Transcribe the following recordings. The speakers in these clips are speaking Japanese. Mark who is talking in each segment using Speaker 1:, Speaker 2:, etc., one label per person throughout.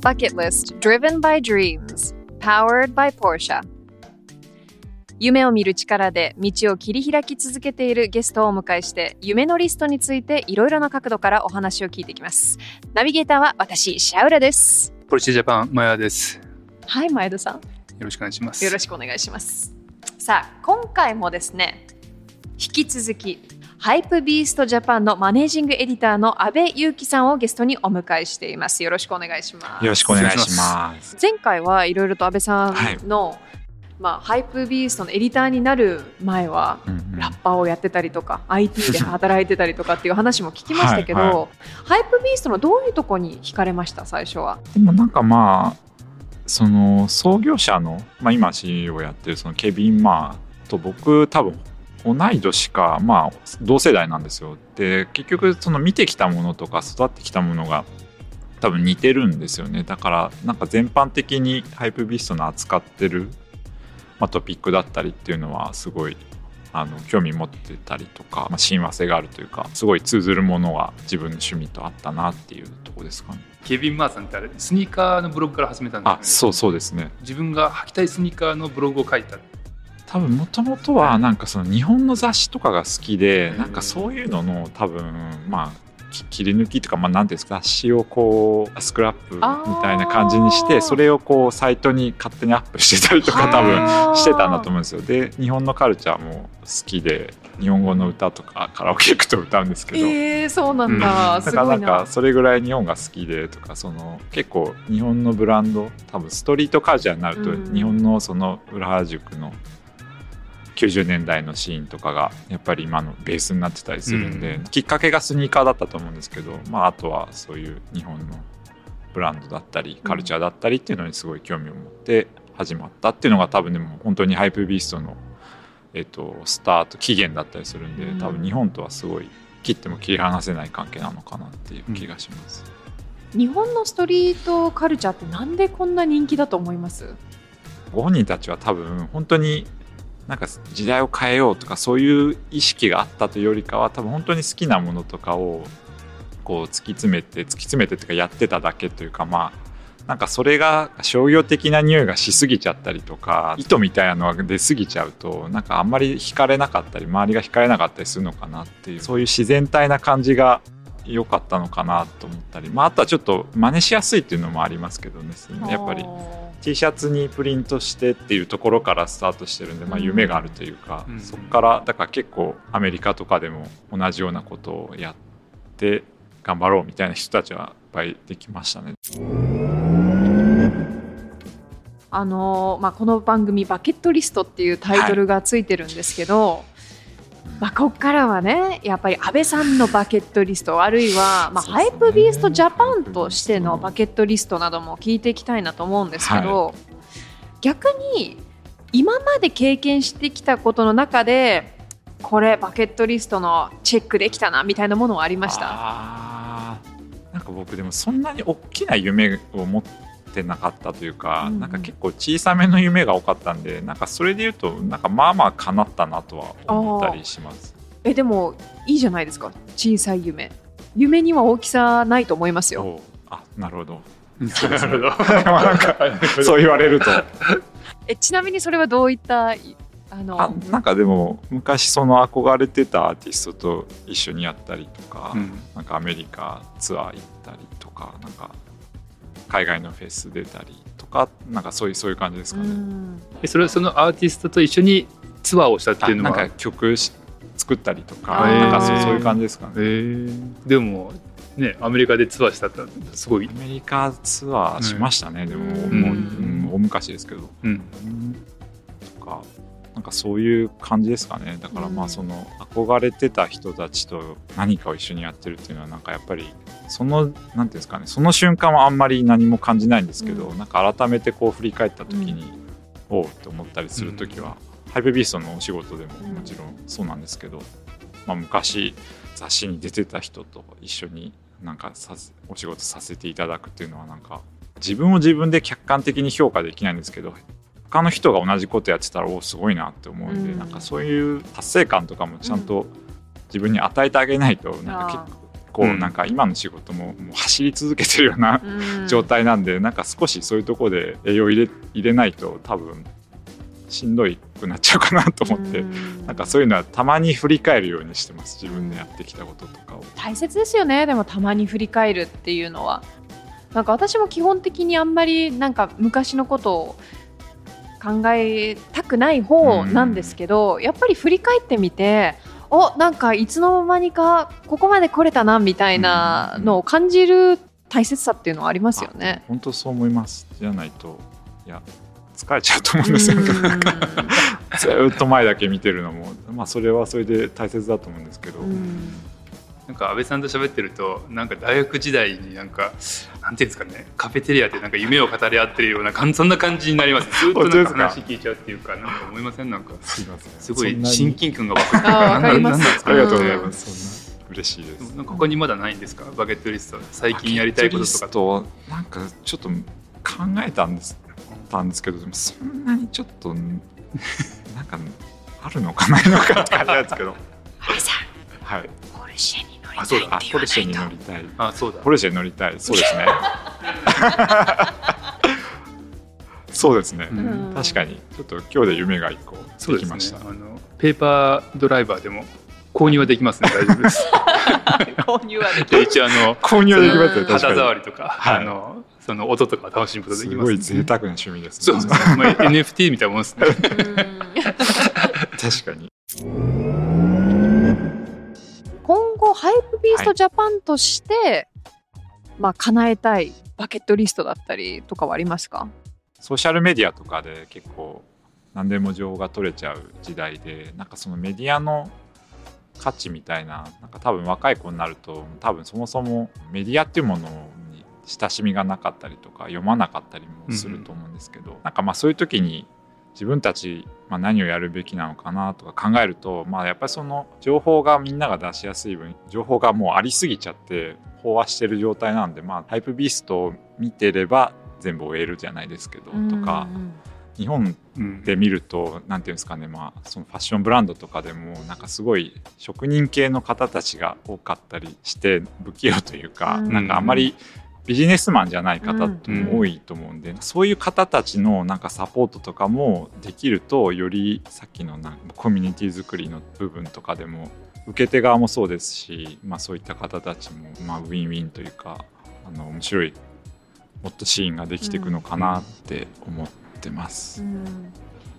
Speaker 1: Bucket List Driven by Dreams Powered by Porsche 夢を見る力で道を切り開き続けているゲストをお迎えして夢のリストについていろいろな角度からお話を聞いていきますナビゲーターは私シャウラです
Speaker 2: ポルシェジャパン、マヤです。よ
Speaker 1: はい前田さん
Speaker 2: ろしくお願いします。
Speaker 1: よろしくお願いします。さあ、今回もですね、引き続き、ハイプビーストジャパンのマネージングエディターの阿部祐樹さんをゲストにお迎えしています。よろしくお願いします。
Speaker 3: よろしくお願いします。
Speaker 1: 前回はいろいろと阿部さんの、まあ、ハイプビーストのエディターになる前は、ラッパーをやってたりとか IT で働いてたりとかっていう話も聞きましたけど、
Speaker 3: はいは
Speaker 1: ハイプビーストのどういうとこに惹かれました？最初は。
Speaker 3: でもなんかまあその創業者の、まあ、今 CEO をやってるそのケビン・マーと僕多分同い年かまあ同世代なんですよ。で結局その見てきたものとか育ってきたものが多分似てるんですよね。だからなんか全般的にハイプビーストの扱ってる、まあ、トピックだったりっていうのはすごいあの興味持ってたりとか、まあ、親和性があるというかすごい通ずるものは自分の趣味とあったなっていうところですかね。
Speaker 2: ケビン・マーさんってあれ、スニーカーのブログから始めたんですよ、ね。
Speaker 3: あそうそうですね。
Speaker 2: 自分が履きたいスニーカーのブログを書いた。
Speaker 3: 多分もともとはなんかその日本の雑誌とかが好きで
Speaker 2: うん。
Speaker 3: なんかそういうのの多分まあき切り抜きとかまあ何ていうんですか雑誌をこうスクラップみたいな感じにしてそれをこうサイトに勝手にアップしてたりとか多分してたんだと思うんですよ。で日本のカルチャーも好きで日本語の歌とかカラオケ行くと歌うんですけど、
Speaker 1: えー、そうなんだ、
Speaker 3: だからなんか
Speaker 1: な。
Speaker 3: それぐらい日本が好きでとかその結構日本のブランド多分ストリートカルチャーになると
Speaker 1: うん。
Speaker 3: 日本のその浦和塾の90年代のシーンとかがやっぱり今のベースになってたりするんで、
Speaker 2: うん。
Speaker 3: きっかけがスニーカーだったと思うんですけど、まあ、あとはそういう日本のブランドだったりカルチャーだったりっていうのにすごい興味を持って始まったっていうのが多分でも本当にハイプビーストの、えっと、スタート起源だったりするんで
Speaker 1: うん。
Speaker 3: 多分日本とはすごい切っても切り離せない関係なのかなっていう気がします。
Speaker 1: 日本のストリートカルチャーってなんでこんな人気だと思います？
Speaker 3: ご本人たちは多分本当になんか時代を変えようとかそういう意識があったというよりかは多分本当に好きなものとかをこう突き詰めて突き詰めてというかやってただけというかまあなんかそれが商業的な匂いがしすぎちゃったりとか糸みたいなのが出すぎちゃうとなんかあんまり惹かれなかったり周りが惹かれなかったりするのかなっていうそういう自然体な感じが良かったのかなと思ったり、まあ、あとはちょっと真似しやすいっていうのもありますけどねやっぱり。T シャツにプリントしてっていうところからスタートしてるんで、まあ、
Speaker 1: うん
Speaker 3: 夢があるというか、
Speaker 2: うん
Speaker 3: そこからだから結構アメリカとかでも同じようなことをやって頑張ろうみたいな人たちはいっぱいできましたね。
Speaker 1: あのーまあ、この番組「バケットリスト」っていうタイトルがついてるんですけど、まあ、ここからはねやっぱり安倍さんのバケットリストあるいは、まあ、ハイプビーストジャパンとしてのバケットリストなども聞いていきたいなと思うんですけど、逆に今まで経験してきたことの中でこれバケットリストのチェックできたなみたいなものはありました？
Speaker 3: なんか僕でもそんなに大きな夢を持ってなかったというか、
Speaker 1: うんうん。
Speaker 3: なんか結構小さめの夢が多かったんでなんかそれで言うとなんかまあまあ叶ったなとは思ったりします。
Speaker 1: えでもいいじゃないですか。小さい夢。夢には大きさないと思いますよ。
Speaker 3: あなるほど。
Speaker 2: なるほど。
Speaker 3: なんかそう言われると。
Speaker 1: えちなみにそれはどういったああの
Speaker 3: あなんかでも昔その憧れてたアーティストと一緒にやったりとか、
Speaker 2: うん。
Speaker 3: なんかアメリカツアー行ったりとかなんか海外のフェス出たりとかなんかそういうそういう感じですかね。
Speaker 2: それはそのアーティストと一緒にツアーをしたっていうのは？
Speaker 3: あなんか曲し作ったりとかなんかそうそういう感じですか
Speaker 2: え
Speaker 3: ね。
Speaker 2: ー。でもねアメリカでツアーしたってすごい。
Speaker 3: ア、メリカツアーしましたね、でも
Speaker 1: うん。
Speaker 3: もう、うん大昔ですけど。
Speaker 2: うん、
Speaker 3: とかかそういう感じですかね。だからま
Speaker 1: うん。
Speaker 3: あその憧れてた人たちと何かを一緒にやってるっていうのはなんかやっぱりそのなんていうんですかね。その瞬間はあんまり何も感じないんですけど、
Speaker 1: うん。
Speaker 3: なんか改めてこう振り返った時に、おうって思ったりする時は、ハイペビーストのお仕事でももちろんそうなんですけど、まあ、昔雑誌に出てた人と一緒になんかさせお仕事させていただくっていうのはなんか自分を自分で客観的に評価できないんですけど他の人が同じことやってたらおすごいなって思うんで、
Speaker 1: うん。
Speaker 3: なんかそういう達成感とかもちゃんと自分に与えてあげないと、なんか結構
Speaker 2: うん。
Speaker 3: なんか今の仕事ももう走り続けてるような
Speaker 1: うん。
Speaker 3: 状態なんで、なんか少しそういうところで栄養入れ入れないと多分しんどいくなっちゃうかなと思って、
Speaker 1: うん。
Speaker 3: なんかそういうのはたまに振り返るようにしてます自分でやってきたこととかを。
Speaker 1: 大切ですよね。でもたまに振り返るっていうのは。なんか私も基本的にあんまりなんか昔のことを考えたくない方なんですけど、やっぱり振り返ってみておなんかいつの間にかここまで来れたなみたいなのを感じる大切さっていうのはありますよね。
Speaker 3: あ本当そう思います。じゃないといや疲れちゃうと思うんですよ、
Speaker 1: うん。
Speaker 3: なんか ずーっと前だけ見てるのもまあそれはそれで大切だと思うんですけど、
Speaker 1: うん
Speaker 2: なんか安倍さんと喋ってるとなんか大学時代になんかなんていうんですかねカフェテリアでなんか夢を語り合ってるような そんな感じになります。ずっとなんか話聞いちゃうっていうかなんか思いませんなんか。
Speaker 3: すいません。
Speaker 2: すごい親近感が湧くっていうか
Speaker 1: あーわかります
Speaker 2: なんなんなんですか
Speaker 3: ありがとうございます、そんな嬉しいです。
Speaker 2: なんか他にまだないんですか？バケットリスト最近やりたいこととか
Speaker 3: バケットリストなんかちょっと考えたんです。たんですけどでもそんなにちょっとなんかあるのかないのかって感じなんですけど。はい
Speaker 2: あそうだ。
Speaker 3: あポルシェに乗りたい。
Speaker 2: あそうだ。
Speaker 3: ポルシェに乗りたい。そうですね。そうですね、
Speaker 2: うん。
Speaker 3: 確かに。ちょっと今日で夢が一個
Speaker 2: そうで
Speaker 3: できました、
Speaker 2: すね。あのペーパードライバーでも購入はできますね。大丈夫です。
Speaker 1: 購入はでき
Speaker 2: で一応あの
Speaker 3: 購入はできますよ。
Speaker 1: うん
Speaker 3: 確かに。
Speaker 2: 肌触りとか、
Speaker 3: はい。
Speaker 2: あのその音とか楽しむことでき
Speaker 3: す
Speaker 2: ます。
Speaker 3: ごい贅沢な趣味です
Speaker 2: そうそうそう、まあ、NFT みたいなもんですね。
Speaker 3: 確かに
Speaker 1: 今後ハイプビーストジャパンとして、まあ叶えたいバケットリストだったりとかはありますか？
Speaker 3: ソーシャルメディアとかで結構何でも情報が取れちゃう時代でなんかそのメディアの価値みたいななんか多分若い子になると多分そもそもメディアっていうものに親しみがなかったりとか読まなかったりもすると思うんですけど、なんかまあそういう時に自分たち、まあ、何をやるべきなのかなとか考えると、まあ、やっぱりその情報がみんなが出しやすい分情報がもうありすぎちゃって飽和してる状態なんで、まあ、ハイプビーストを見てれば全部終えるじゃないですけどとか日本
Speaker 2: うん
Speaker 3: で見ると何ていうんですかね、まあ、そのファッションブランドとかでもなんかすごい職人系の方たちが多かったりして不器用というか、
Speaker 1: うん。
Speaker 3: なんかあんまりビジネスマンじゃない方とも多いと思うんで、そういう方たちのなんかサポートとかもできるとよりさっきのなんかコミュニティ作りの部分とかでも受け手側もそうですし、まあ、そういった方たちも、まあ、ウィンウィンというかあの面白いもっとシーンができていくのかなって思ってます。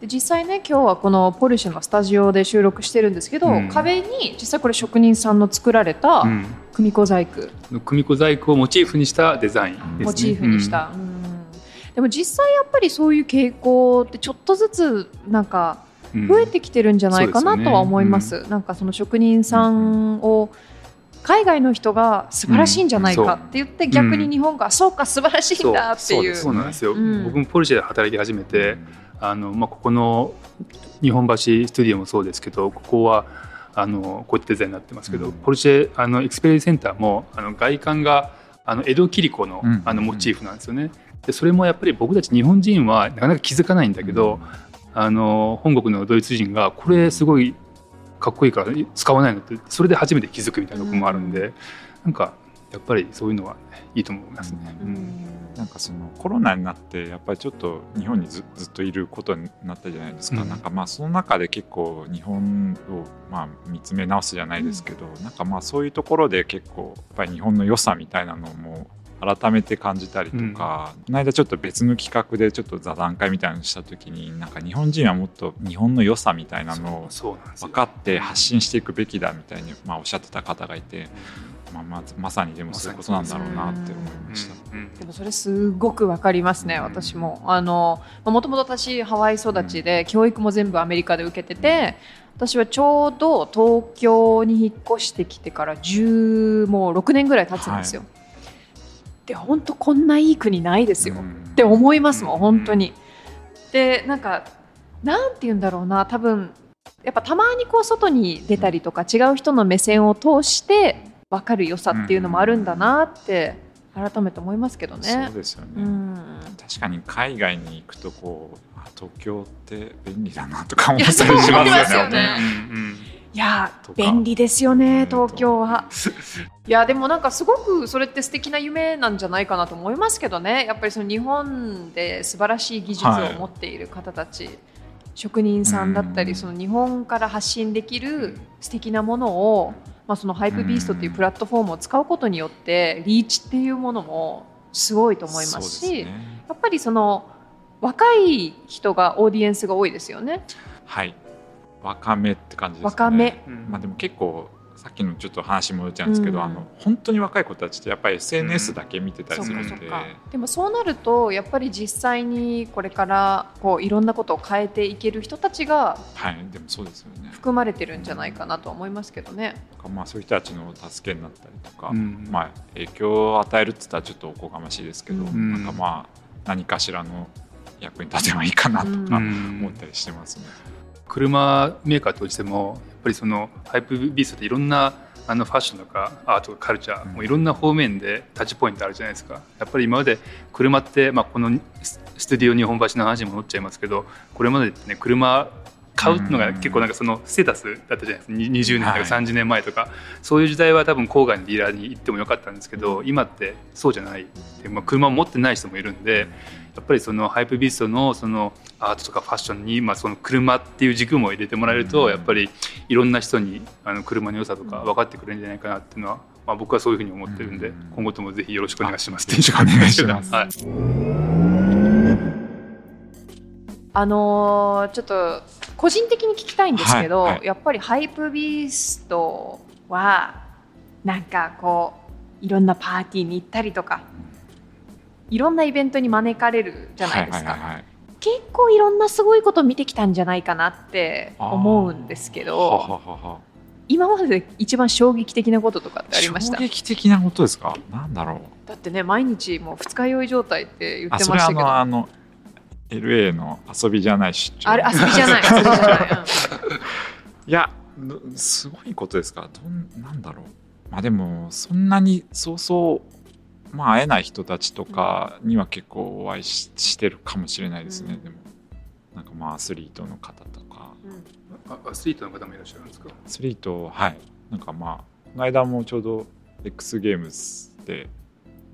Speaker 1: で実際ね今日はこのポルシェのスタジオで収録してるんですけど、
Speaker 2: うん。
Speaker 1: 壁に実際これ職人さんの作られた
Speaker 2: うん
Speaker 1: 組子細工、
Speaker 2: 組子細工をモチーフにしたデザインですね。
Speaker 1: モチーフにした、うん。でも実際やっぱりそういう傾向ってちょっとずつなんか
Speaker 2: うん。
Speaker 1: 増えてきてるんじゃないかなとは思います,、なんかその職人さんを海外の人が素晴らしいんじゃないかって言って、逆に日本が、そうか素晴らしいんだっていう
Speaker 2: そうなんですよ、
Speaker 1: うん。
Speaker 2: 僕もポルシェで働き始めて、あのまあ、ここの日本橋スタジオもそうですけどここはあのこういったデザインになってますけど、
Speaker 3: うん。
Speaker 2: ポルシェあのエクスペリエンスセンターもあの外観があの江戸切子の,、
Speaker 3: うん。
Speaker 2: あのモチーフなんですよね。でそれもやっぱり僕たち日本人はなかなか気づかないんだけど、あの本国のドイツ人がこれすごいかっこいいから使わないのってそれで初めて気づくみたいなところもあるんで、なんかやっぱりそういうのは、ね、いいと思いますね。
Speaker 3: う
Speaker 2: うん。ん
Speaker 3: なんかそのコロナになってやっぱりちょっと日本にずずっといることになったじゃないですか、
Speaker 2: うん。
Speaker 3: なんかまあその中で結構日本をまあ見つめ直すじゃないですけど、なんかまあそういうところで結構やっぱり日本の良さみたいなのも改めて感じたりとか、この間ちょっと別の企画でちょっと座談会みたいなのした時になんか日本人はもっと日本の良さみたいなのを分かって発信していくべきだみたいに、まあ、おっしゃってた方がいて、まあ、まずまさにでもそういうことなんだろうなって思いました。
Speaker 1: でもそれすごくわかりますね、
Speaker 3: うん。
Speaker 1: 私も。あのもともと私ハワイ育ちで、教育も全部アメリカで受けてて、私はちょうど東京に引っ越してきてから10もう6年ぐらい経つんですよ。で本当こんないい国ないですよ、
Speaker 3: うん。
Speaker 1: って思いますもん本当に。でなんかなんて言うんだろうな。多分やっぱたまにこう外に出たりとか違う人の目線を通して分かる良さっていうのもあるんだなって改めて思いますけどね。
Speaker 3: そう。ですよね、
Speaker 1: うん。
Speaker 3: 確かに海外に行くとこうあ東京って便利だなとか思ったりしま
Speaker 1: ますすよねいや便利ですよね
Speaker 3: うん。
Speaker 1: 東京は。いやでもなんかすごくそれって素敵な夢なんじゃないかなと思いますけどね。やっぱりその日本で素晴らしい技術を持っている方たち、職人さんだったり
Speaker 3: うん。
Speaker 1: その日本から発信できる素敵なものを、まあ、そのハイプビーストっていうプラットフォームを使うことによってリーチっていうものもすごいと思いますし
Speaker 3: ね。
Speaker 1: やっぱりその若い人がオーディエンスが多いですよね。
Speaker 3: はい。若めって感じですか
Speaker 1: 若
Speaker 3: ね。
Speaker 1: め。
Speaker 2: うん。
Speaker 3: まあでも結構さっきのちょっと話戻っちゃうんですけど、
Speaker 1: うん。
Speaker 3: あの本当に若い子たちってやっぱり SNS だけ見てたりするんで、
Speaker 1: そうかそうか。でもそうなるとやっぱり実際にこれからこういろんなことを変えていける人たちが
Speaker 3: はいでもそうですよね。
Speaker 1: 含まれてるんじゃないかなと思いますけどね。
Speaker 3: まあそういう人たちの助けになったりとか、
Speaker 2: うん。
Speaker 3: まあ影響を与えるって言ったらちょっとおこがましいですけど、
Speaker 1: うん。
Speaker 3: なんかまあ何かしらの役に立てばいいかなとか
Speaker 1: うん。
Speaker 3: 思ったりしてますね。
Speaker 2: 車メーカーとしてもぱりそのハイプビーストっていろんなあのファッションとかアートカルチャー、
Speaker 3: うん。
Speaker 2: もういろんな方面でタッチポイントあるじゃないですか。やっぱり今まで車って、まあ、このススタディオ日本橋の話に戻っちゃいますけどこれまでってね車買うのが結構なんかそのステータスだったじゃないですか。に20年とか
Speaker 3: はい。
Speaker 2: 30年前とか、そういう時代は多分郊外のディーラーに行ってもよかったんですけど今ってそうじゃない。で、まあ、車を持ってない人もいるんでやっぱりそのハイプビーストのそのアートとかファッションに、まあ、その車っていう軸も入れてもらえると、
Speaker 3: うん。
Speaker 2: やっぱりいろんな人にあの車の良さとか分かってくれるんじゃないかなっていうのは、まあ、僕はそういうふうに思ってるんで、
Speaker 3: うん。
Speaker 2: 今後ともぜひよろしくお願いします。
Speaker 3: あよろしくお願いします。
Speaker 2: はい、
Speaker 1: あのーちょっと個人的に聞きたいんですけど、
Speaker 3: はい。はい。
Speaker 1: やっぱりハイプビーストはなんかこういろんなパーティーに行ったりとかいろんなイベントに招かれるじゃないですか、
Speaker 3: はいはいはいはい。
Speaker 1: 結構いろんなすごいこと見てきたんじゃないかなって思うんですけど今までで一番衝撃的なこととかってありました？
Speaker 3: 衝撃的なことですか？なんだろう。
Speaker 1: だってね毎日もう二日酔い状態って言ってましたけど。
Speaker 3: のあの LA の遊びじゃない出張。
Speaker 1: あれ遊びじゃない遊びじゃない、うん。
Speaker 3: いやどすごいことですか？どんなんだろう。まあでもそんなにそうそうまあ会えない人たちとかには結構お会いししてるかもしれないですね、
Speaker 1: うん。
Speaker 3: でもなんかまあアスリートの方とか。
Speaker 2: あアスリートの方もいらっしゃるんですか？
Speaker 3: アスリートはい。なんかまあこの間もちょうど X ゲームズで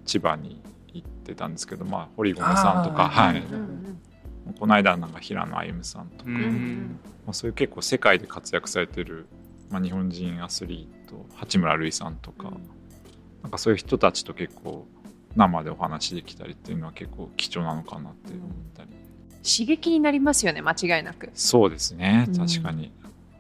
Speaker 3: 千葉に行ってたんですけどまあ堀米さんとかはい、
Speaker 1: うんうん。
Speaker 3: この間なんか平野歩夢さんとか、
Speaker 2: う
Speaker 1: うんん。
Speaker 3: まあ、そういう結構世界で活躍されてる、まあ、日本人アスリート八村塁さんとか、なんかそういう人たちと結構生でお話できたりっていうのは結構貴重なのかなって思ったり、
Speaker 1: 刺激になりますよね間違いなく。
Speaker 3: そうですね。
Speaker 1: うん。
Speaker 3: 確かに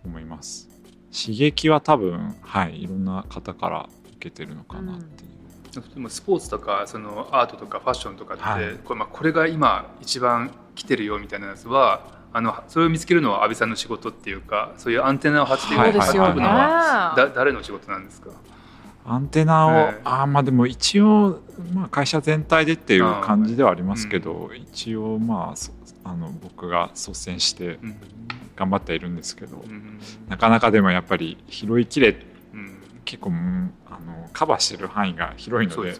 Speaker 3: 思います、刺激は多分はいいろんな方から受けてるのかなっていう、
Speaker 2: でもスポーツとかそのアートとかファッションとかって、
Speaker 3: はい。
Speaker 2: これまあこれが今一番来てるよみたいなやつはあのそれを見つけるのは阿部さんの仕事っていうかそういうアンテナを張って
Speaker 3: はい
Speaker 2: くのはだ誰の仕事なんですか？
Speaker 3: アンテナを、
Speaker 2: はい。
Speaker 3: あーまあでも一応、まあ、会社全体でっていう感じではありますけど、一応まあそあの僕が率先して
Speaker 2: うん。
Speaker 3: 頑張ってはいるんですけど、
Speaker 2: うん。
Speaker 3: なかなかでもやっぱり拾いきれ
Speaker 2: うん。
Speaker 3: 結構うんあのカバーしてる範囲が広いので
Speaker 2: ね。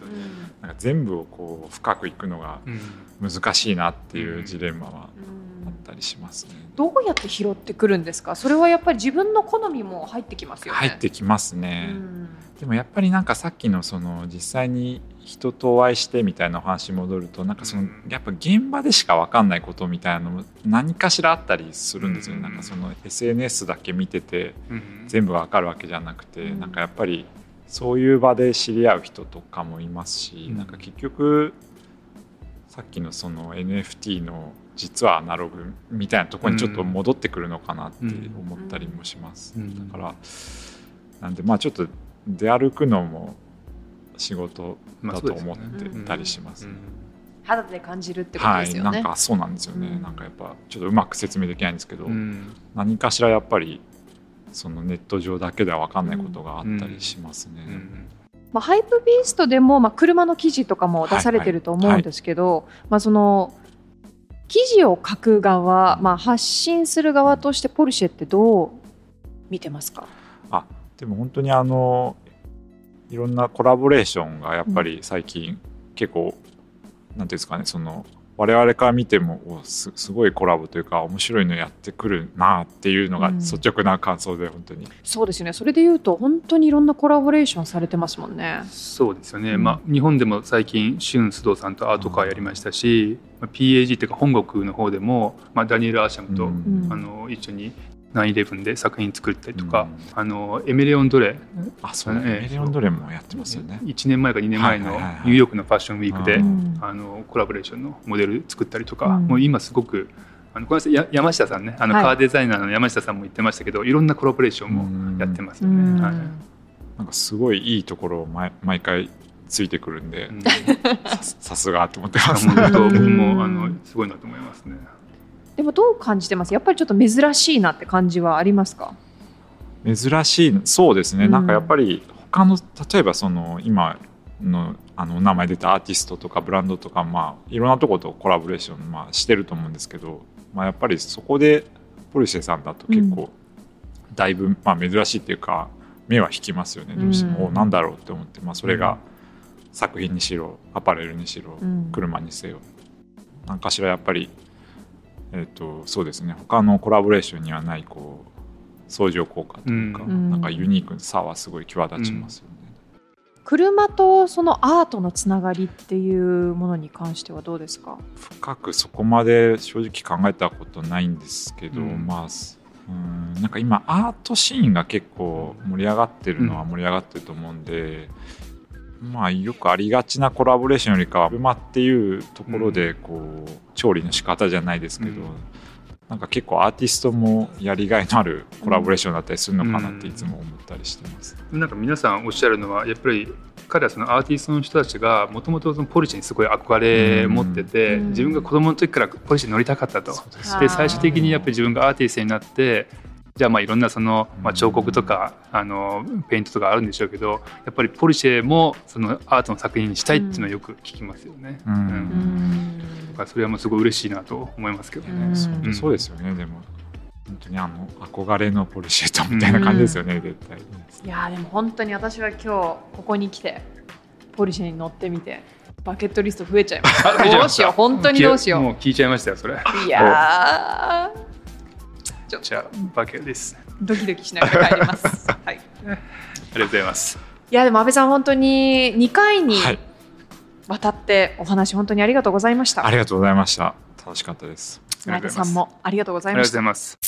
Speaker 3: なんか全部をこう深くいくのが
Speaker 2: うん。
Speaker 3: 難しいなっていうジレンマは
Speaker 1: うん
Speaker 3: あったりしますね。
Speaker 1: どうやって拾ってくるんですか？それはやっぱり自分の好みも入ってきますよね。
Speaker 3: 入ってきますね。
Speaker 1: うん。
Speaker 3: でもやっぱりなんかさっきのその実際に人とお会いしてみたいなお話に戻るとなんかその
Speaker 2: うん。
Speaker 3: やっぱ現場でしか分かんないことみたいなのも何かしらあったりするんですよ、
Speaker 2: うん。
Speaker 3: なんかその SNS だけ見てて
Speaker 2: うん。
Speaker 3: 全部分かるわけじゃなくて、
Speaker 1: うん。
Speaker 3: なんかやっぱりそういう場で知り合う人とかもいますし、
Speaker 2: うん。
Speaker 3: なんか結局さっきのその NFT の実はアナログみたいなところにちょっと戻ってくるのかなって思ったりもします、
Speaker 2: うん。
Speaker 3: だからなんでまあちょっと出歩くのも仕事
Speaker 2: まあ
Speaker 3: だと思ってたりします、
Speaker 2: うん。
Speaker 1: 肌で感じるってこと
Speaker 3: はい
Speaker 1: ですよね。
Speaker 3: なんかそうなんですよね、
Speaker 1: うん。
Speaker 3: なんかやっぱちょっとうまく説明できないんですけど、
Speaker 2: うん。
Speaker 3: 何かしらやっぱりそのネット上だけでは分かんないことがあったりしますね。
Speaker 2: うん。
Speaker 1: まあ、ハイプビーストでも、まあ、車の記事とかも出されてると思うんですけど、まあ、その記事を書く側、まあ、発信する側としてポルシェってどう見てますか？
Speaker 3: あでも本当にあのいろんなコラボレーションがやっぱり最近結構、なんていうんですかねその我々から見てもおすすごいコラボというか面白いのやってくるなっていうのが
Speaker 1: うん
Speaker 3: 率直な感想で本当に、
Speaker 1: そうですよね。それで言うと本当にいろんなコラボレーションされてますもんね。
Speaker 2: そうですよね、
Speaker 1: うん
Speaker 2: まあ、日本でも最近俊須藤さんとアートカーやりましたし、まあ PAG っていうか本国の方でも、まあ、ダニエル・アーシャムと、
Speaker 3: うん。
Speaker 2: あの一緒に9-11で作品作ったりとか、
Speaker 3: うん。
Speaker 2: あのエメレオン・ドレ
Speaker 3: あそうね、
Speaker 2: ええ。
Speaker 3: メレオンドレもやってますよね。
Speaker 2: 1年前か2年前の
Speaker 3: はいはいはいはい。
Speaker 2: ニューヨークのファッションウィークで、
Speaker 3: うん。
Speaker 2: あのコラボレーションのモデル作ったりとか、
Speaker 1: うん。
Speaker 2: もう今すごくあのこの山下さんね。あの
Speaker 1: はい。
Speaker 2: カーデザイナーの山下さんも言ってましたけど、い、ろんなコラボレーションもやってますよね。
Speaker 1: うん。
Speaker 2: はい。
Speaker 3: なんかすごいいいところを毎毎回ついてくるんで、
Speaker 2: うん。
Speaker 3: ささすがと思ってます。
Speaker 2: 本当僕
Speaker 1: うん。
Speaker 2: もあのすごいなと思いますね。
Speaker 1: でもどう感じてます？やっぱりちょっと珍しいなって感じはありますか？
Speaker 3: 珍しいそうですね、
Speaker 1: うん。
Speaker 3: なんかやっぱり他の例えばその今のあのお名前出たアーティストとかブランドとか、まあ、いろんなとことコラボレーション、まあ、してると思うんですけど、まあ、やっぱりそこでポルシェさんだと結構だいぶ、まあ、珍しいっていうか目は引きますよね。どうしても、
Speaker 1: うん
Speaker 3: おなんだろうって思って、まあ、それが作品にしろアパレルにしろ
Speaker 1: うん。
Speaker 3: 車にせよ。何かしらやっぱり、えっとそうですね。他のコラボレーションにはないこう相乗効果というか、
Speaker 1: うん。
Speaker 3: なんかユニークさはすごい際立ちますよね。
Speaker 1: 車とそのアートのつながりっていうものに関してはどうですか？
Speaker 3: 深くそこまで正直考えたことないんですけど、
Speaker 2: うん。
Speaker 3: まあすうんなんか今アートシーンが結構盛り上がってるのは盛り上がってると思うんで、まあよくありがちなコラボレーションよりかは車っていうところでこう、調理の仕方じゃないですけど、
Speaker 2: うん。
Speaker 3: なんか結構アーティストもやりがいのあるコラボレーションだったりするのかなっていつも思ったりしてます。
Speaker 2: なんか皆さんおっしゃるのはやっぱり彼はそのアーティストの人たちがもともとポルシェにすごい憧れ持ってて、
Speaker 1: うん。
Speaker 2: 自分が子供の時からポルシェに乗りたかったと。
Speaker 3: です
Speaker 1: あー
Speaker 2: で最終的にやっぱり自分がアーティストになってじゃあまあいろんなその、まあ、彫刻とかあのペイントとかあるんでしょうけどやっぱりポルシェもそのアートの作品にしたいっていうのはよく聞きますよね。
Speaker 3: うん。
Speaker 1: うん。
Speaker 2: だからそれはもうすごい嬉しいなと思いますけどね。
Speaker 1: うん。
Speaker 3: 本当そうですよね、でも本当にあの憧れのポルシェとみたいな感じですよね、絶対。
Speaker 1: いやーでも本当に私は今日ここに来てポルシェに乗ってみてバケットリスト増えちゃいました。
Speaker 2: あ
Speaker 1: どうしよう本当にどうしよ
Speaker 2: もう聞いちゃいましたよそれ。
Speaker 1: ういやーちょっと
Speaker 2: じゃあバケです。
Speaker 1: ドキドキしながら帰ります、はい、
Speaker 2: ありがとうございます。
Speaker 1: いやでも安倍さん本当に2回に
Speaker 3: はい。
Speaker 1: わたってお話本当にありがとうございました、
Speaker 3: ありがとうございました。楽しかったです。
Speaker 1: 前田さんもありがとうございました。
Speaker 2: ざいます。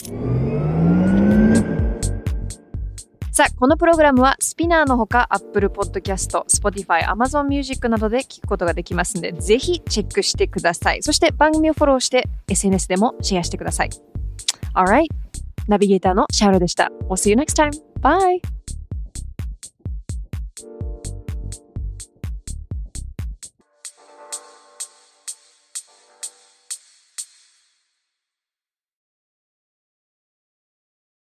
Speaker 1: さあこのプログラムはスピナーのほか Apple Podcast、Spotify、Amazon Music などで聞くことができますのでぜひチェックしてください。そして番組をフォローして SNS でもシェアしてください Alright ナビゲーターのシャーロでした We'll see you next time. Bye!